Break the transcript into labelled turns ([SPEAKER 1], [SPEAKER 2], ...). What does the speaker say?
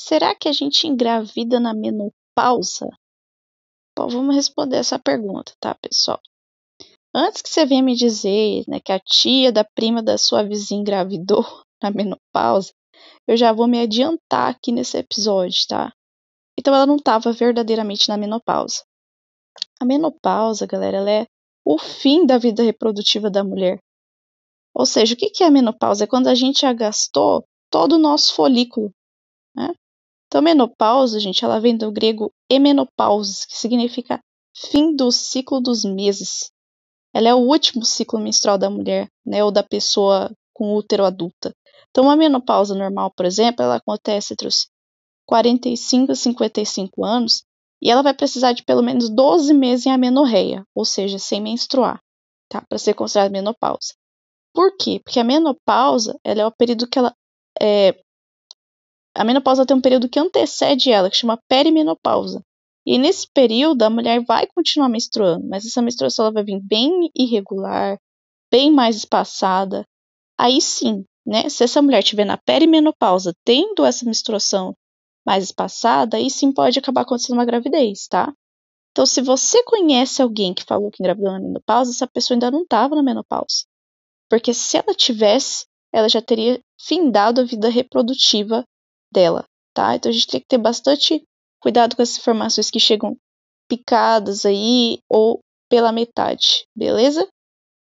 [SPEAKER 1] será que a gente engravida na menopausa? Bom, vamos responder essa pergunta, tá, pessoal? Antes que você venha me dizer né, que a tia da prima da sua vizinha engravidou na menopausa, eu já vou me adiantar aqui nesse episódio, tá? Então ela não estava verdadeiramente na menopausa. A menopausa, galera, ela é o fim da vida reprodutiva da mulher. Ou seja, o que é a menopausa? É quando a gente já gastou todo o nosso folículo. Né? Então, menopausa, gente, ela vem do grego emenopausis, que significa fim do ciclo dos meses. Ela é o último ciclo menstrual da mulher, né, ou da pessoa com útero adulta. Então, uma menopausa normal, por exemplo, ela acontece entre os 45 e 55 anos e ela vai precisar de pelo menos 12 meses em amenorreia, ou seja, sem menstruar, tá? Para ser considerada menopausa. Por quê? Porque a menopausa ela é o período que ela. É... A menopausa tem um período que antecede ela, que chama perimenopausa. E nesse período a mulher vai continuar menstruando, mas essa menstruação ela vai vir bem irregular, bem mais espaçada. Aí sim, né? Se essa mulher estiver na perimenopausa, tendo essa menstruação mais espaçada, aí sim pode acabar acontecendo uma gravidez, tá? Então, se você conhece alguém que falou que engravidou na menopausa, essa pessoa ainda não estava na menopausa. Porque se ela tivesse, ela já teria findado a vida reprodutiva dela, tá? Então a gente tem que ter bastante cuidado com essas informações que chegam picadas aí ou pela metade, beleza?